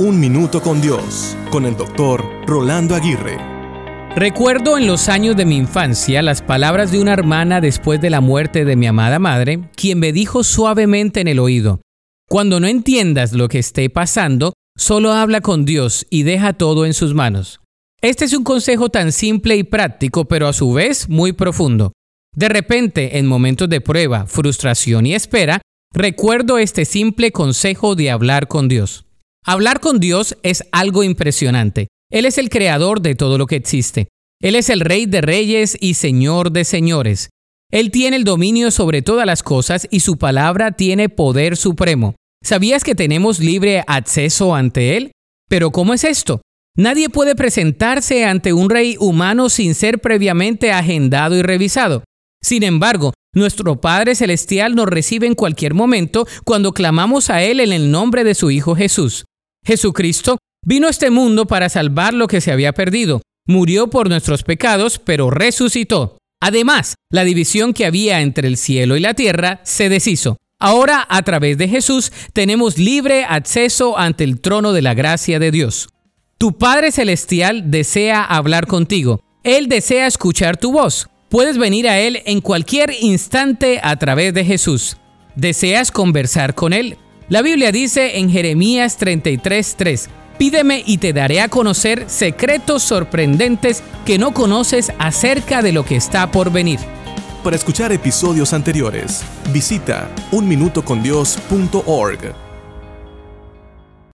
Un Minuto con Dios, con el doctor Rolando Aguirre. Recuerdo en los años de mi infancia las palabras de una hermana después de la muerte de mi amada madre, quien me dijo suavemente en el oído, Cuando no entiendas lo que esté pasando, solo habla con Dios y deja todo en sus manos. Este es un consejo tan simple y práctico, pero a su vez muy profundo. De repente, en momentos de prueba, frustración y espera, recuerdo este simple consejo de hablar con Dios. Hablar con Dios es algo impresionante. Él es el creador de todo lo que existe. Él es el rey de reyes y señor de señores. Él tiene el dominio sobre todas las cosas y su palabra tiene poder supremo. ¿Sabías que tenemos libre acceso ante Él? Pero ¿cómo es esto? Nadie puede presentarse ante un rey humano sin ser previamente agendado y revisado. Sin embargo, nuestro Padre Celestial nos recibe en cualquier momento cuando clamamos a Él en el nombre de su Hijo Jesús. Jesucristo vino a este mundo para salvar lo que se había perdido. Murió por nuestros pecados, pero resucitó. Además, la división que había entre el cielo y la tierra se deshizo. Ahora, a través de Jesús, tenemos libre acceso ante el trono de la gracia de Dios. Tu Padre Celestial desea hablar contigo. Él desea escuchar tu voz. Puedes venir a Él en cualquier instante a través de Jesús. ¿Deseas conversar con Él? La Biblia dice en Jeremías 33:3, Pídeme y te daré a conocer secretos sorprendentes que no conoces acerca de lo que está por venir. Para escuchar episodios anteriores, visita unminutocondios.org.